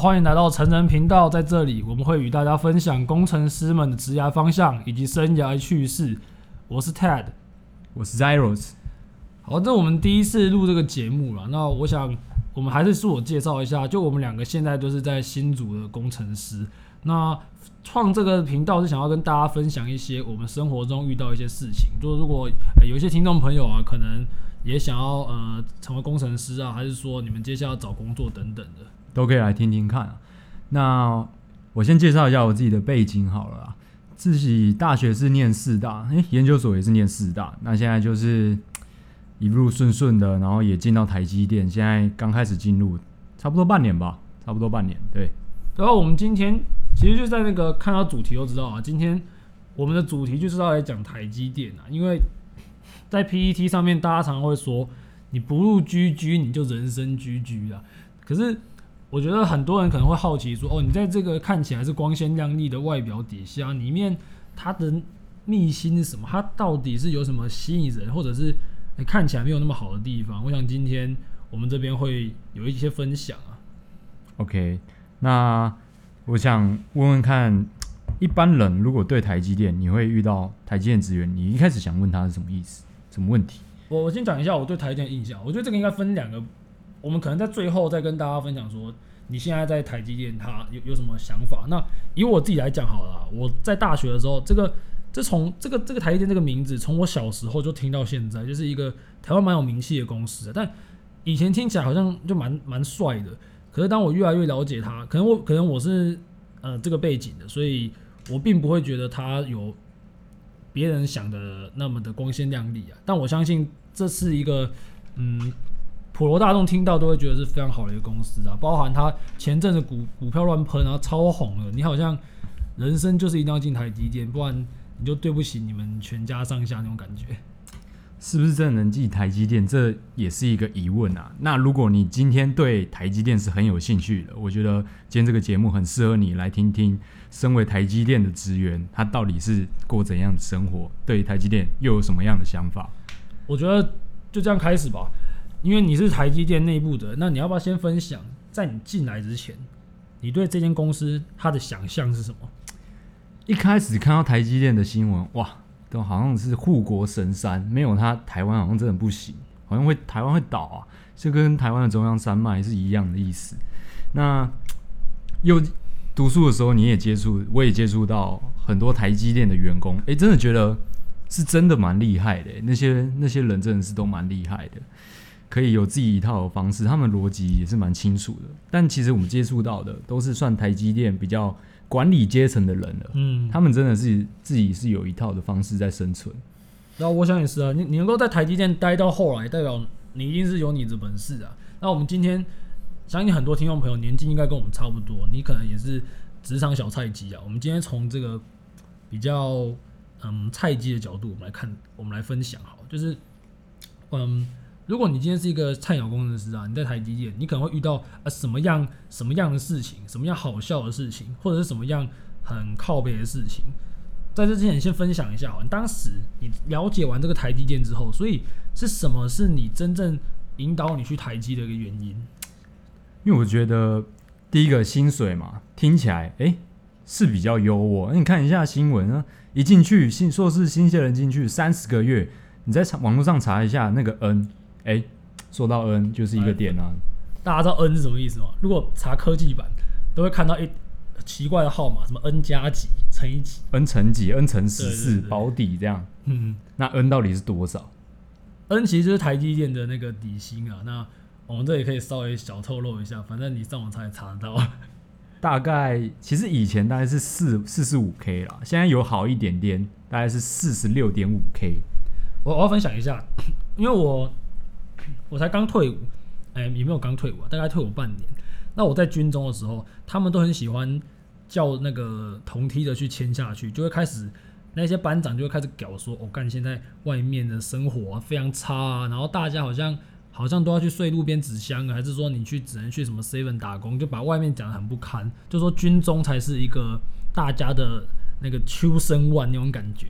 欢迎来到成人频道，在这里我们会与大家分享工程师们的职涯方向以及生涯趣事。我是 Ted，我是 Zeros。好，这我们第一次录这个节目了。那我想，我们还是自我介绍一下，就我们两个现在都是在新组的工程师。那创这个频道是想要跟大家分享一些我们生活中遇到一些事情。就如果、呃、有一些听众朋友啊，可能也想要呃成为工程师啊，还是说你们接下来要找工作等等的。都可以来听听看啊。那我先介绍一下我自己的背景好了啊。自己大学是念四大，诶，研究所也是念四大。那现在就是 一路顺顺的，然后也进到台积电。现在刚开始进入，差不多半年吧，差不多半年。对。然后我们今天其实就在那个看到主题都知道啊，今天我们的主题就是要来讲台积电啊，因为在 PET 上面大家常会说，你不入 GG 你就人生 GG 啊，可是。我觉得很多人可能会好奇说：“哦，你在这个看起来是光鲜亮丽的外表底下，里面它的秘辛是什么？它到底是有什么吸引人，或者是看起来没有那么好的地方？”我想今天我们这边会有一些分享啊。OK，那我想问问看，一般人如果对台积电，你会遇到台积电职员，你一开始想问他是什么意思？什么问题？我我先讲一下我对台积电的印象。我觉得这个应该分两个。我们可能在最后再跟大家分享说，你现在在台积电，它有有什么想法？那以我自己来讲好了，我在大学的时候，这个这从这个这个台积电这个名字，从我小时候就听到现在，就是一个台湾蛮有名气的公司。但以前听起来好像就蛮蛮帅的，可是当我越来越了解它，可能我可能我是呃这个背景的，所以我并不会觉得它有别人想的那么的光鲜亮丽啊。但我相信这是一个嗯。普罗大众听到都会觉得是非常好的一个公司啊，包含它前阵子股股票乱喷，然后超红了，你好像人生就是一定要进台积电，不然你就对不起你们全家上下那种感觉。是不是真的能进台积电？这也是一个疑问啊。那如果你今天对台积电是很有兴趣的，我觉得今天这个节目很适合你来听听，身为台积电的职员，他到底是过怎样的生活，对台积电又有什么样的想法？我觉得就这样开始吧。因为你是台积电内部的，那你要不要先分享，在你进来之前，你对这间公司它的想象是什么？一开始看到台积电的新闻，哇，都好像是护国神山，没有它台湾好像真的不行，好像会台湾会倒啊，就跟台湾的中央山脉是一样的意思。那又读书的时候，你也接触，我也接触到很多台积电的员工，诶，真的觉得是真的蛮厉害的，那些那些人真的是都蛮厉害的。可以有自己一套的方式，他们逻辑也是蛮清楚的。但其实我们接触到的都是算台积电比较管理阶层的人了。嗯，他们真的是自己是有一套的方式在生存。那我想也是啊，你你能够在台积电待到后来，代表你一定是有你的本事啊。那我们今天相信很多听众朋友年纪应该跟我们差不多，你可能也是职场小菜鸡啊。我们今天从这个比较嗯菜鸡的角度，我们来看，我们来分享好，就是嗯。如果你今天是一个菜鸟工程师啊，你在台积电，你可能会遇到啊什么样什么样的事情，什么样好笑的事情，或者是什么样很靠背的事情。在这之前，先分享一下啊，当时你了解完这个台积电之后，所以是什么是你真正引导你去台积的一个原因？因为我觉得第一个薪水嘛，听起来诶是比较优渥。那你看一下新闻啊，一进去新硕士新鲜人进去三十个月，你在网络上查一下那个 N。哎、欸，说到 N 就是一个点啊，大家知道 N 是什么意思吗？如果查科技版，都会看到一奇怪的号码，什么 N 加几乘以几，N 乘几，N 乘十四保底这样。嗯，那 N 到底是多少？N 其实就是台积电的那个底薪啊。那我们这里可以稍微小透露一下，反正你上网查也查得到。大概其实以前大概是四四十五 K 啦，现在有好一点点，大概是四十六点五 K。我我要分享一下，因为我。我才刚退伍，哎、欸，也没有刚退伍啊，大概退伍半年。那我在军中的时候，他们都很喜欢叫那个同梯的去签下去，就会开始那些班长就会开始屌说，我、哦、干现在外面的生活、啊、非常差啊，然后大家好像好像都要去睡路边纸箱啊，还是说你去只能去什么 seven 打工，就把外面讲的很不堪，就说军中才是一个大家的那个 chosen one 那种感觉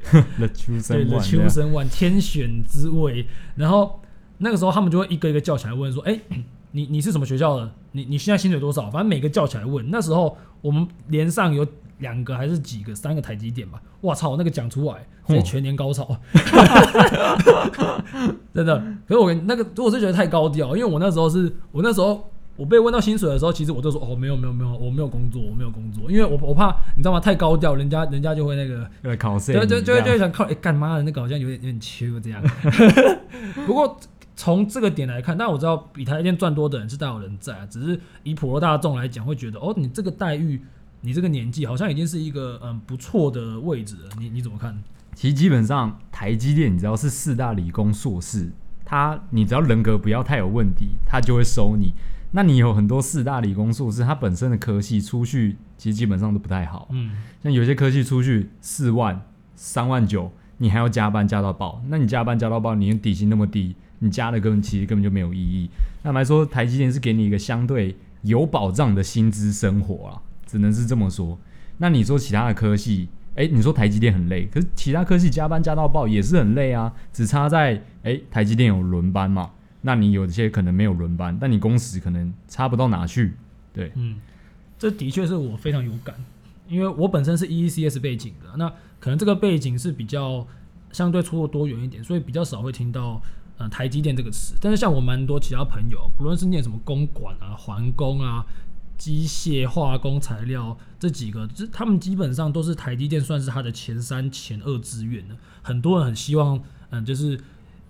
chosen one，the chosen one 天选之位，然后。那个时候他们就会一个一个叫起来问说：“哎、欸，你你是什么学校的？你你现在薪水多少？反正每个叫起来问。那时候我们连上有两个还是几个，三个台积电吧。我操，那个讲出来，直接全年高潮，真的。可是我那个，我是觉得太高调，因为我那时候是我那时候我被问到薪水的时候，其实我就说哦，没有没有没有，我没有工作，我没有工作，因为我我怕你知道吗？太高调，人家人家就会那个对考试，就就就会就会想靠哎干妈的那个好像有点有点缺这样。不过。从这个点来看，但我知道比台积电赚多的人是大有人在啊。只是以普罗大众来讲，会觉得哦，你这个待遇，你这个年纪，好像已经是一个嗯不错的位置了。你你怎么看？其实基本上台积电，你只要是四大理工硕士，他你只要人格不要太有问题，他就会收你。那你有很多四大理工硕士，他本身的科系出去，其实基本上都不太好。嗯，像有些科系出去四万、三万九，你还要加班加到爆。那你加班加到爆，你的底薪那么低。你加的根本其实根本就没有意义。那么来说，台积电是给你一个相对有保障的薪资生活啊，只能是这么说。那你说其他的科系，哎、你说台积电很累，可是其他科系加班加到爆也是很累啊，只差在哎、台积电有轮班嘛，那你有些可能没有轮班，但你工时可能差不到哪去。对，嗯，这的确是我非常有感，因为我本身是 EECS 背景的，那可能这个背景是比较相对出的多元一点，所以比较少会听到。呃，台积电这个词，但是像我蛮多其他朋友，不论是念什么公管啊、环工啊、机械化工、材料这几个，这他们基本上都是台积电算是他的前三、前二志愿的。很多人很希望，嗯，就是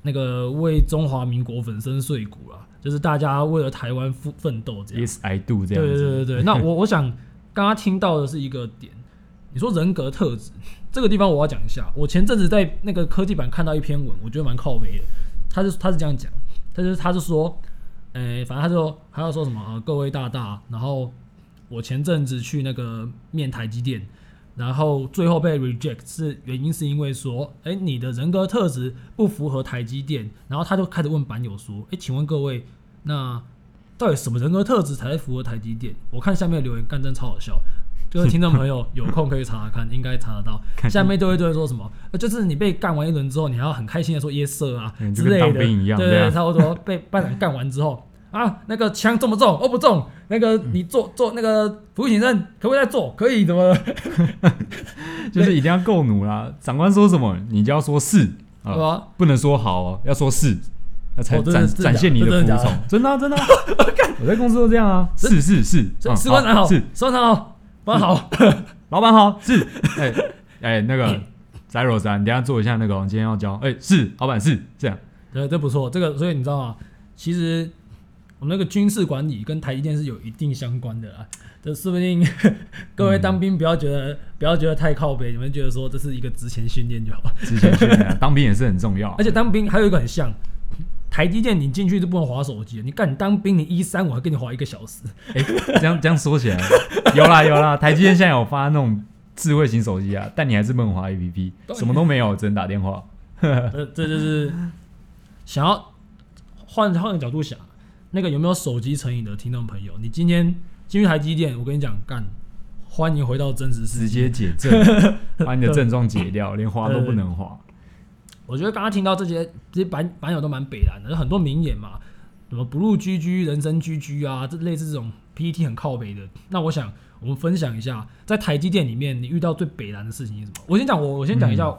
那个为中华民国粉身碎骨啊，就是大家为了台湾奋奋斗这样。Yes, I do 这样。对对对对，那我我想刚刚听到的是一个点，你说人格特质这个地方我要讲一下。我前阵子在那个科技版看到一篇文，我觉得蛮靠北的。他是他是这样讲，他是他是说，诶、反正他就说他要说什么啊，各位大大，然后我前阵子去那个面台积电，然后最后被 reject 是原因是因为说，诶、你的人格特质不符合台积电，然后他就开始问板友说，诶、请问各位，那到底什么人格特质才符合台积电？我看下面的留言，干真超好笑。就是听众朋友有空可以查查看，应该查得到。下面都会都会说什么？就是你被干完一轮之后，你还要很开心的说 yes sir 啊之类的。对对，差不多被班长干完之后 啊，那个枪重不重？哦不重。那个你做做那个俯卧撑可不可以再做？可以怎么？就是一定要够努啦。长官说什么，你就要说是啊，不能说好哦，要说是，那才展展现你的服从。真的真的，我在公司都这样啊。是是是，士官长好，士官长好。老板好，老板好，是，哎、欸、哎、欸，那个翟若山，你等下做一下那个，我今天要教，哎、欸，是，老板是这样，对，这不错，这个，所以你知道吗？其实我们那个军事管理跟台积电是有一定相关的啊，这说不定 各位当兵不要觉得、嗯、不要觉得太靠北，你们觉得说这是一个职前训练就好。了，职前训练，当兵也是很重要，而且当兵还有一个很像。台积电，你进去就不能滑手机。你干，你当兵，你一三五还跟你滑一个小时。哎、欸，这样这样说起来，有啦有啦，台积电现在有发那种智慧型手机啊，但你还是不能滑 APP，什么都没有，只能打电话。这这就是想要换换个角度想，那个有没有手机成瘾的听众朋友？你今天进去台积电，我跟你讲，干，欢迎回到真实世界，直接解症，把你的症状解掉，连滑都不能滑。我觉得刚刚听到这些这些版版友都蛮北蓝的，有很多名言嘛，什么不入 GG 人生 GG 啊，这类似这种 PPT 很靠北的。那我想我们分享一下，在台积电里面你遇到最北蓝的事情是什么？我先讲我我先讲一下，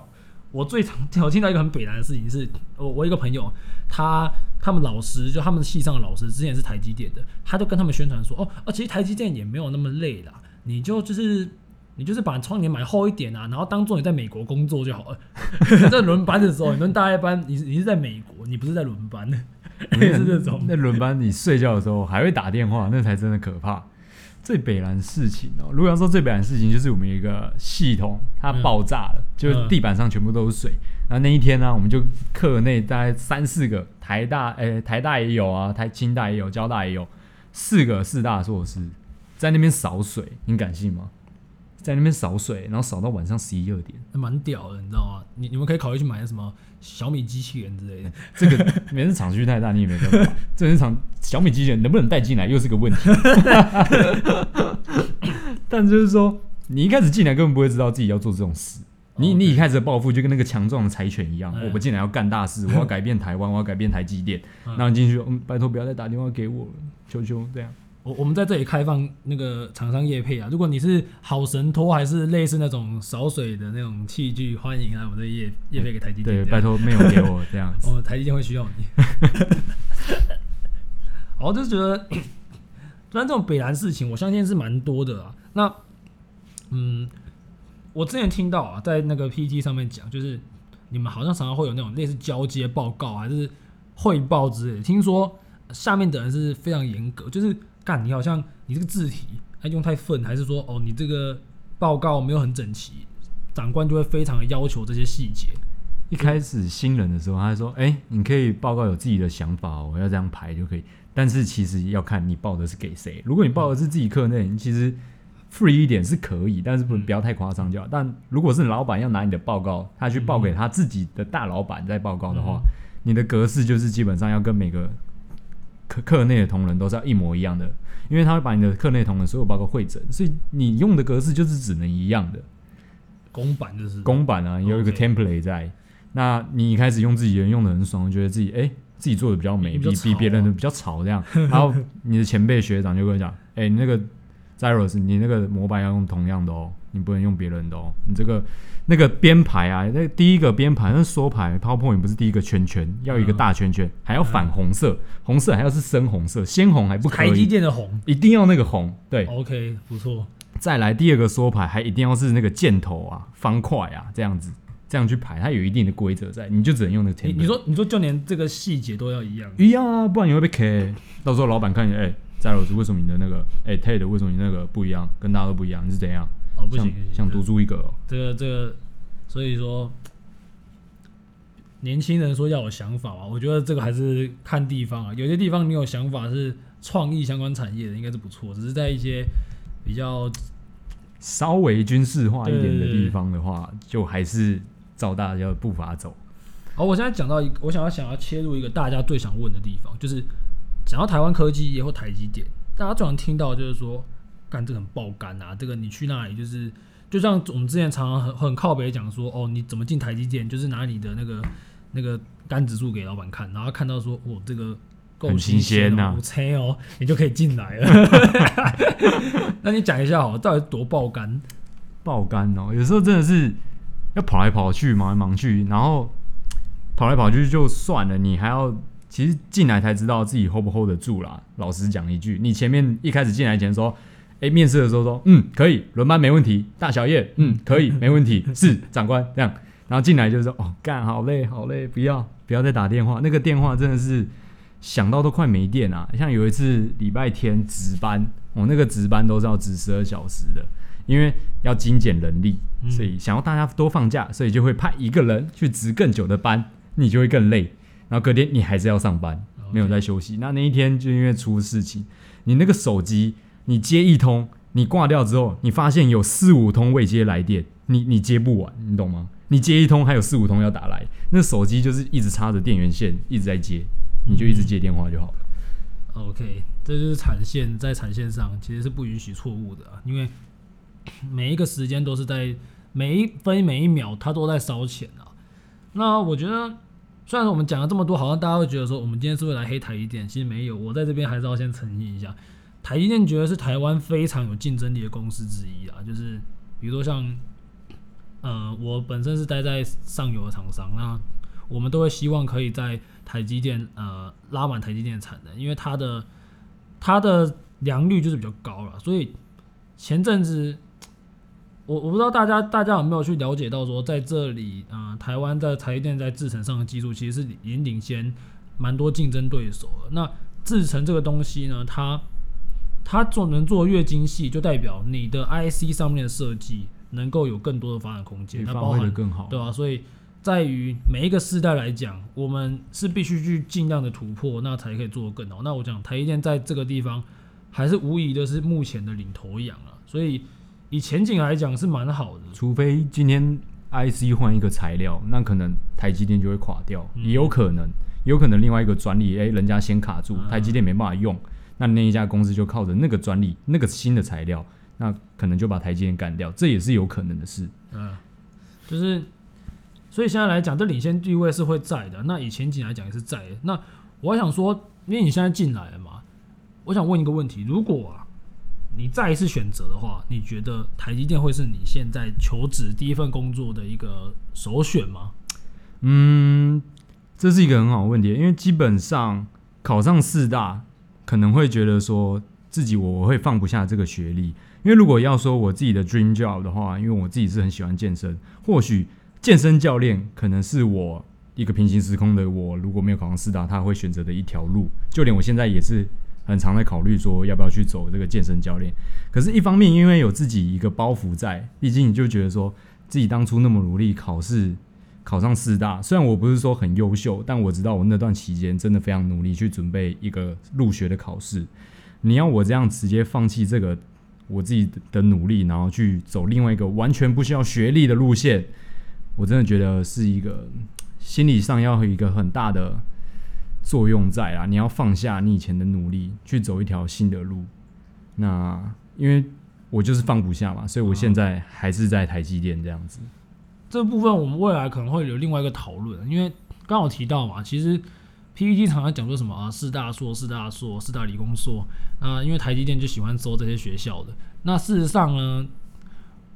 我最常 我听到一个很北蓝的事情是，我我一个朋友他他们老师就他们系上的老师之前是台积电的，他就跟他们宣传说哦啊，其实台积电也没有那么累啦，你就就是。你就是把窗帘买厚一点啊，然后当做你在美国工作就好了。在轮班的时候，你轮大夜班，你你是在美国，你不是在轮班，也是这种。那轮班你睡觉的时候还会打电话，那才真的可怕。最北蓝事情哦，如果要说最北蓝事情，就是我们一个系统它爆炸了，嗯、就地板上全部都是水。然后那一天呢、啊，我们就课内大概三四个台大，哎、欸，台大也有啊，台清大也有，交大也有，四个四大硕士在那边扫水，你敢信吗？在那边扫水，然后扫到晚上十一二点，那蛮屌的，你知道吗？你你们可以考虑去买什么小米机器人之类的。这个每次厂区太大，你也没办法。这是厂小米机器人能不能带进来，又是个问题。但就是说，你一开始进来根本不会知道自己要做这种事，你你一开始的抱负就跟那个强壮的柴犬一样，嗯、我进来要干大事，我要改变台湾，我要改变台积电。然后你进去，嗯，拜托不要再打电话给我了，求求这样。我我们在这里开放那个厂商业配啊，如果你是好神拖还是类似那种扫水的那种器具，欢迎来我们这业业配给台积电。对，拜托没有给我这样子。哦，台积电会需要你。我就是觉得，虽然这种北南事情，我相信是蛮多的啊。那，嗯，我之前听到啊，在那个 PT 上面讲，就是你们好像常常会有那种类似交接报告还是汇报之类的。听说下面的人是非常严格，就是。干，你好像你这个字体还用太粪，还是说哦，你这个报告没有很整齐，长官就会非常的要求这些细节。一开始新人的时候，他说：“哎、欸，你可以报告有自己的想法，我要这样排就可以。”但是其实要看你报的是给谁。如果你报的是自己课内，你其实 free 一点是可以，但是不不要太夸张就好。但如果是老板要拿你的报告，他去报给他自己的大老板再报告的话，你的格式就是基本上要跟每个。课课内的同仁都是要一模一样的，因为他会把你的课内同仁所有报告汇整，所以你用的格式就是只能一样的。公版就是公版啊，有一个 template 在。那你一开始用自己人用的很爽，觉得自己哎、欸、自己做的比较美，比比比别人的比较潮这样。然后你的前辈学长就跟你讲，哎、欸，你那个 Zeros，你那个模板要用同样的哦，你不能用别人的哦，你这个。那个编排啊，那第一个编排，那缩排，PowerPoint 不是第一个圈圈，要一个大圈圈，还要反红色，红色还要是深红色，鲜红还不可以。台积电的红一定要那个红，对。OK，不错。再来第二个缩排，还一定要是那个箭头啊，方块啊，这样子，这样去排，它有一定的规则在，你就只能用那个。你说，你说就连这个细节都要一样？一样啊，不然你会被 K。到时候老板看你，哎、欸，翟老师，为什么你的那个，哎、欸、，TED 为什么你那个不一样，跟大家都不一样，你是怎样？哦，不行，想独树一个哦。这个，这个。所以说，年轻人说要有想法啊，我觉得这个还是看地方啊。有些地方你有想法是创意相关产业的，应该是不错。只是在一些比较稍微军事化一点的地方的话，就还是照大家的步伐走。好，我现在讲到一个，我想要想要切入一个大家最想问的地方，就是讲到台湾科技业或台积电，大家最常听到就是说，干这个很爆肝啊，这个你去那里就是。就像我们之前常常很很靠北讲说，哦，你怎么进台积电？就是拿你的那个那个肝指数给老板看，然后看到说，哦，这个够新鲜呐，五千哦，你就可以进来了。那你讲一下哦，到底多爆肝？爆肝哦，有时候真的是要跑来跑去，忙来忙去，然后跑来跑去就算了，你还要其实进来才知道自己 hold 不 hold 得住啦。老实讲一句，你前面一开始进来前说。哎，面试的时候说，嗯，可以，轮班没问题，大小夜，嗯，可以，没问题，是长官这样，然后进来就是说，哦，干，好累，好累，不要，不要再打电话，那个电话真的是想到都快没电啊！像有一次礼拜天值班，我、哦、那个值班都是要值十二小时的，因为要精简人力，所以想要大家多放假，所以就会派一个人去值更久的班，你就会更累，然后隔天你还是要上班，没有在休息。那那一天就因为出事情，你那个手机。你接一通，你挂掉之后，你发现有四五通未接来电，你你接不完，你懂吗？你接一通，还有四五通要打来，那手机就是一直插着电源线，一直在接，你就一直接电话就好了。OK，这就是产线，在产线上其实是不允许错误的啊，因为每一个时间都是在每一分每一秒，它都在烧钱啊。那我觉得，虽然说我们讲了这么多，好像大家会觉得说，我们今天是不是来黑台一点？其实没有，我在这边还是要先澄清一下。台积电觉得是台湾非常有竞争力的公司之一啊，就是比如说像，呃，我本身是待在上游的厂商，那我们都会希望可以在台积电呃拉满台积电产能，因为它的它的良率就是比较高了，所以前阵子我我不知道大家大家有没有去了解到说，在这里呃台湾在台积电在制程上的技术其实是已经领先蛮多竞争对手了。那制程这个东西呢，它它做能做越精细，就代表你的 IC 上面的设计能够有更多的发展空间，它包含更好，对吧、啊？所以在于每一个世代来讲，我们是必须去尽量的突破，那才可以做得更好。那我讲台积电在这个地方还是无疑的是目前的领头羊啊，所以以前景来讲是蛮好的。除非今天 IC 换一个材料，那可能台积电就会垮掉，嗯、也有可能，有可能另外一个专利，哎、欸，人家先卡住，台积电没办法用。那那一家公司就靠着那个专利、那个新的材料，那可能就把台积电干掉，这也是有可能的事。嗯，就是，所以现在来讲，这领先地位是会在的。那以前景来讲也是在的。那我还想说，因为你现在进来了嘛，我想问一个问题：如果啊，你再一次选择的话，你觉得台积电会是你现在求职第一份工作的一个首选吗？嗯，这是一个很好的问题，因为基本上考上四大，可能会觉得说自己我我会放不下这个学历。因为如果要说我自己的 dream job 的话，因为我自己是很喜欢健身，或许健身教练可能是我一个平行时空的我，如果没有考上四大，他会选择的一条路。就连我现在也是很常在考虑说要不要去走这个健身教练。可是，一方面因为有自己一个包袱在，毕竟你就觉得说自己当初那么努力考试考上四大，虽然我不是说很优秀，但我知道我那段期间真的非常努力去准备一个入学的考试。你要我这样直接放弃这个？我自己的努力，然后去走另外一个完全不需要学历的路线，我真的觉得是一个心理上要有一个很大的作用在啊！你要放下你以前的努力，去走一条新的路。那因为我就是放不下嘛，所以我现在还是在台积电这样子。这部分我们未来可能会有另外一个讨论，因为刚好提到嘛，其实。PPT 常常讲说什么啊？四大硕、四大硕、四大理工硕。那因为台积电就喜欢收这些学校的。那事实上呢，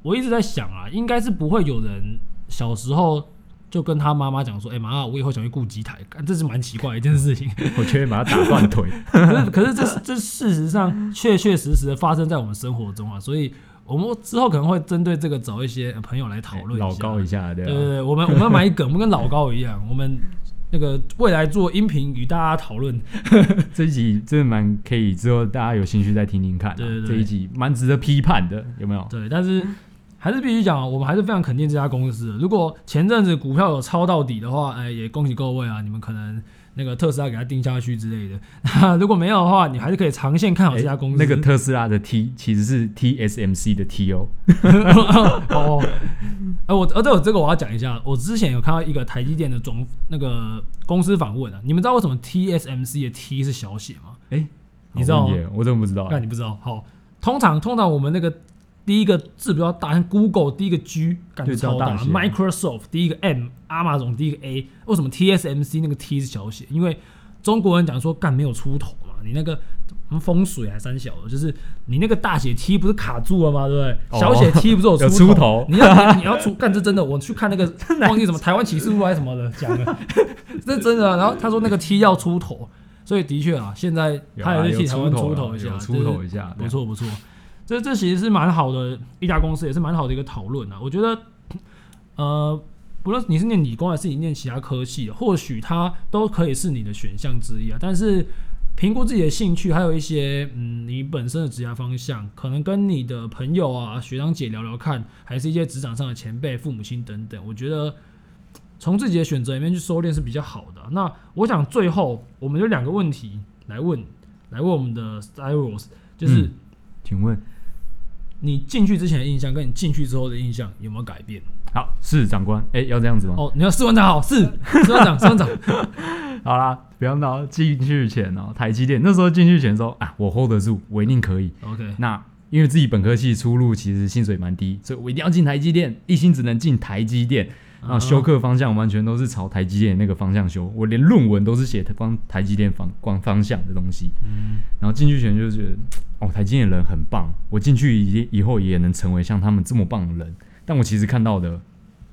我一直在想啊，应该是不会有人小时候就跟他妈妈讲说：“哎、欸，妈，我以后想去顾机台。”这是蛮奇怪的一件事情。我觉得把他打断腿。可是，可是这这事实上确确实实的发生在我们生活中啊。所以，我们之后可能会针对这个找一些朋友来讨论、欸、老高一下，对吧？对我们我们要买梗，我们跟老高一样，我们。那个未来做音频与大家讨论，这一集真的蛮可以，之后大家有兴趣再听听看、啊。对对对，这一集蛮值得批判的，有没有？对，但是还是必须讲啊，我们还是非常肯定这家公司的。如果前阵子股票有抄到底的话，哎，也恭喜各位啊，你们可能。那个特斯拉给它定下去之类的，那如果没有的话，你还是可以长线看好这家公司。欸、那个特斯拉的 T 其实是 TSMC 的 T 哦。哦，哎，我呃，对，这个我要讲一下。我之前有看到一个台积电的总那个公司访问啊，你们知道为什么 TSMC 的 T 是小写吗？哎、欸，你知道吗？我怎么不知道？那你不知道？好，通常通常我们那个。第一个字比较大，像 Google 第一个 G 感觉超大，Microsoft 第一个 M，Amazon 第一个 A，为什么 TSMC 那个 T 是小写？因为中国人讲说干没有出头嘛，你那个风水还三小的，就是你那个大写 T 不是卡住了吗？对不对？哦、小写 T 不是有 出头？出 头你要你要出干这真的，我去看那个 忘记什么台湾启示录还是什么的讲的，这真的。然后他说那个 T 要出头，所以的确啊，现在他也是替台湾出头一下，出头一下，不错不错。这这其实是蛮好的一家公司，也是蛮好的一个讨论啊。我觉得，呃，不论你是念理工还是你念其他科系，或许它都可以是你的选项之一啊。但是评估自己的兴趣，还有一些嗯，你本身的职业方向，可能跟你的朋友啊、学长姐聊聊看，还是一些职场上的前辈、父母亲等等。我觉得从自己的选择里面去收敛是比较好的。那我想最后我们有两个问题来问，来问我们的 Styros，就是、请问。你进去之前的印象跟你进去之后的印象有没有改变？好，是长官，哎、欸，要这样子吗？哦，你要士官长好，是士官长，士官长。好啦，不要闹。进去前哦，台积电那时候进去前说啊，我 hold 得住，我一定可以。OK，那因为自己本科系出路其实薪水蛮低，所以我一定要进台积电，一心只能进台积电。然后修课方向完全都是朝台积电那个方向修，我连论文都是写方台积电方光方向的东西。嗯，然后进去前就觉得，哦，台积电人很棒，我进去以以后也能成为像他们这么棒的人。但我其实看到的，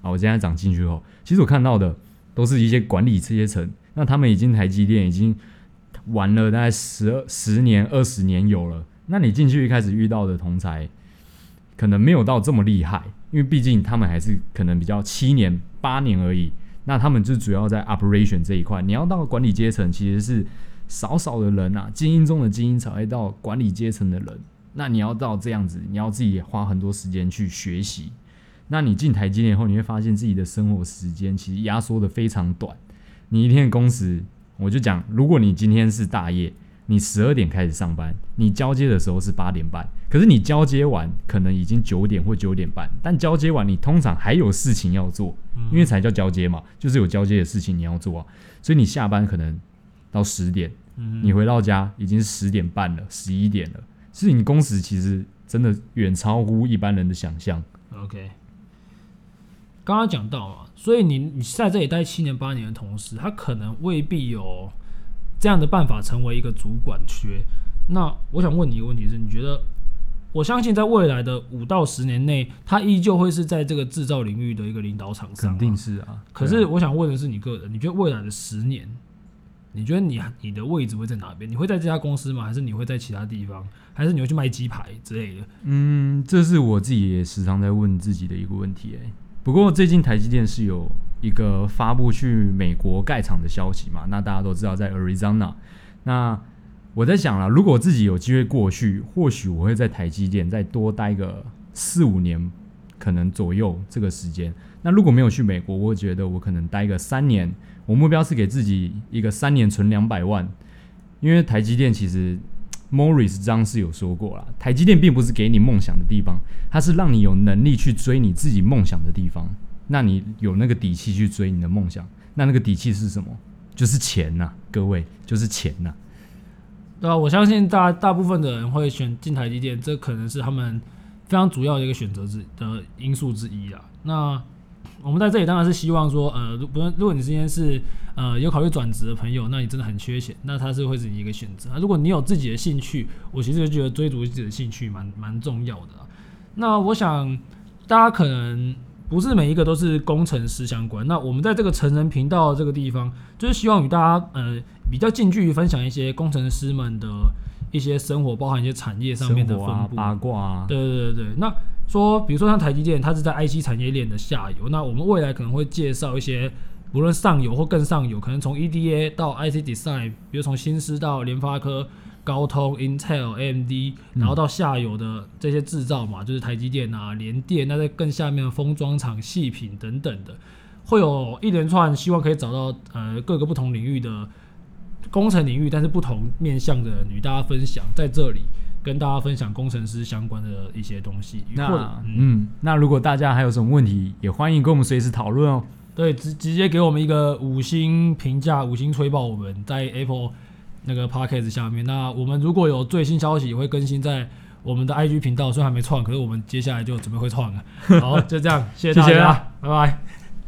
啊，我现在长进去后，其实我看到的都是一些管理阶层，那他们已经台积电已经玩了大概十二十年、二十年有了。那你进去一开始遇到的同侪，可能没有到这么厉害。因为毕竟他们还是可能比较七年八年而已，那他们就主要在 operation 这一块。你要到管理阶层，其实是少少的人啊，精英中的精英才会到管理阶层的人。那你要到这样子，你要自己花很多时间去学习。那你进台积电后，你会发现自己的生活时间其实压缩的非常短。你一天的工时，我就讲，如果你今天是大业。你十二点开始上班，你交接的时候是八点半，可是你交接完可能已经九点或九点半，但交接完你通常还有事情要做，因为才叫交接嘛，就是有交接的事情你要做啊，所以你下班可能到十点，你回到家已经是十点半了，十一点了，所以你工时其实真的远超乎一般人的想象。OK，刚刚讲到啊，所以你你在这里待七年八年的同时，他可能未必有这样的办法成为一个主管缺。那我想问你一个问题是，你觉得？我相信在未来的五到十年内，他依旧会是在这个制造领域的一个领导厂商。肯定是啊。可是我想问的是，你个人，你觉得未来的十年，你觉得你你的位置会在哪边？你会在这家公司吗？还是你会在其他地方？还是你会去卖鸡排之类的？嗯，这是我自己也时常在问自己的一个问题。哎，不过最近台积电是有一个发布去美国盖厂的消息嘛？那大家都知道在 Arizona。那我在想了，如果自己有机会过去，或许我会在台积电再多待个四五年，可能左右这个时间。那如果没有去美国，我觉得我可能待个三年。我目标是给自己一个三年存两百万，因为台积电其实 Morris 张是有说过啦，台积电并不是给你梦想的地方，它是让你有能力去追你自己梦想的地方。那你有那个底气去追你的梦想，那那个底气是什么？就是钱呐，各位，就是钱呐。对啊，我相信大大部分的人会选进台积电，这可能是他们非常主要的一个选择之的因素之一啊。那我们在这里当然是希望说，呃，不论如果你今天是呃有考虑转职的朋友，那你真的很缺钱，那它是会是你一个选择。如果你有自己的兴趣，我其实觉得追逐自己的兴趣蛮蛮重要的。那我想大家可能。不是每一个都是工程师相关。那我们在这个成人频道这个地方，就是希望与大家呃比较近距离分享一些工程师们的一些生活，包含一些产业上面的分布、啊、八卦、啊。对对对对。那说，比如说像台积电，它是在 IC 产业链的下游。那我们未来可能会介绍一些，无论上游或更上游，可能从 EDA 到 IC Design，比如从新思到联发科。高通、Intel、AMD，然后到下游的这些制造嘛，嗯、就是台积电啊、联电，那在更下面的封装厂、细品等等的，会有一连串希望可以找到呃各个不同领域的工程领域，但是不同面向的人与大家分享，在这里跟大家分享工程师相关的一些东西。那嗯，嗯，那如果大家还有什么问题，也欢迎跟我们随时讨论哦。对，直直接给我们一个五星评价，五星吹爆我们在 Apple。那个 p a c k a g e 下面，那我们如果有最新消息，也会更新在我们的 IG 频道。虽然还没创，可是我们接下来就准备会创了。好，就这样，谢谢大家，拜拜。